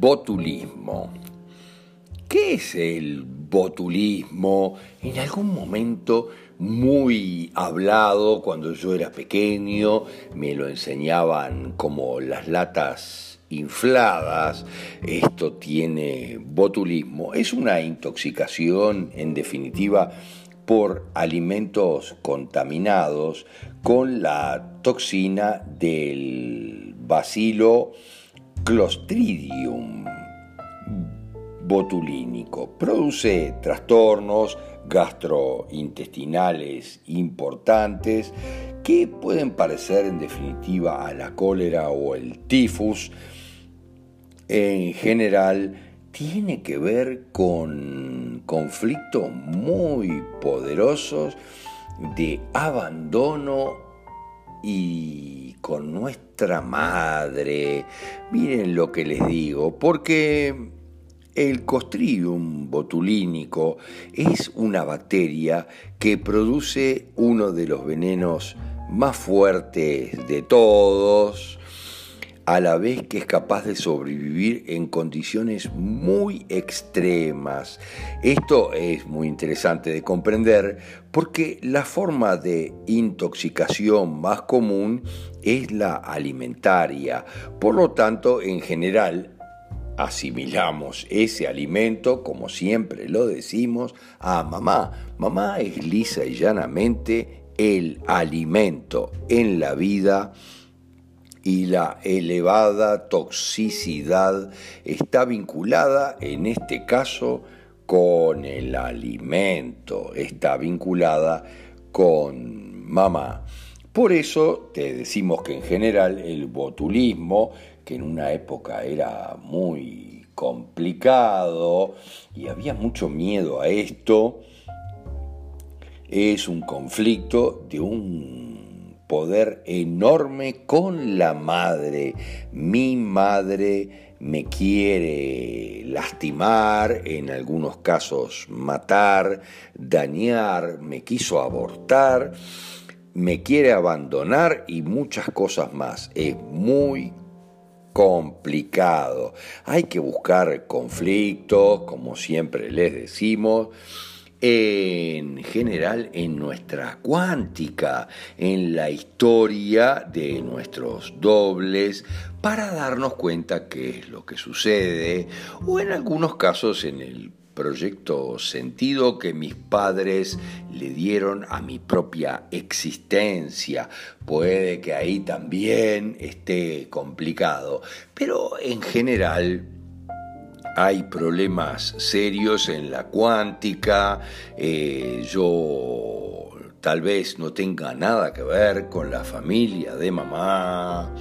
Botulismo. ¿Qué es el botulismo? En algún momento muy hablado cuando yo era pequeño, me lo enseñaban como las latas infladas, esto tiene botulismo, es una intoxicación en definitiva por alimentos contaminados con la toxina del bacilo Clostridium botulínico. Produce trastornos gastrointestinales importantes que pueden parecer en definitiva a la cólera o el tifus. En general, tiene que ver con conflictos muy poderosos de abandono y con nuestra madre. Miren lo que les digo, porque el Costridium botulínico es una bacteria que produce uno de los venenos más fuertes de todos, a la vez que es capaz de sobrevivir en condiciones muy extremas. Esto es muy interesante de comprender porque la forma de intoxicación más común es la alimentaria. Por lo tanto, en general, asimilamos ese alimento, como siempre lo decimos, a mamá. Mamá es lisa y llanamente el alimento en la vida y la elevada toxicidad está vinculada en este caso con el alimento, está vinculada con mamá. Por eso te decimos que en general el botulismo, que en una época era muy complicado y había mucho miedo a esto, es un conflicto de un poder enorme con la madre. Mi madre me quiere lastimar, en algunos casos matar, dañar, me quiso abortar, me quiere abandonar y muchas cosas más. Es muy complicado. Hay que buscar conflictos, como siempre les decimos, en general en nuestra cuántica, en la historia de nuestros dobles, para darnos cuenta qué es lo que sucede, o en algunos casos en el proyecto sentido que mis padres le dieron a mi propia existencia. Puede que ahí también esté complicado, pero en general hay problemas serios en la cuántica, eh, yo tal vez no tenga nada que ver con la familia de mamá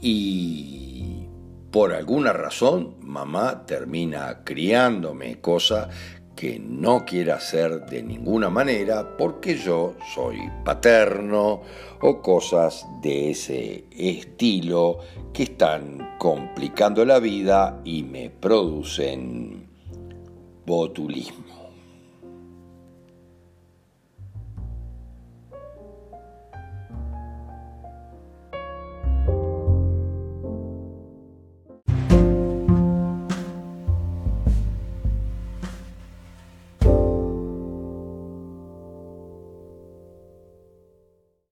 y por alguna razón mamá termina criándome, cosa que no quiere hacer de ninguna manera porque yo soy paterno o cosas de ese estilo que están complicando la vida y me producen botulismo.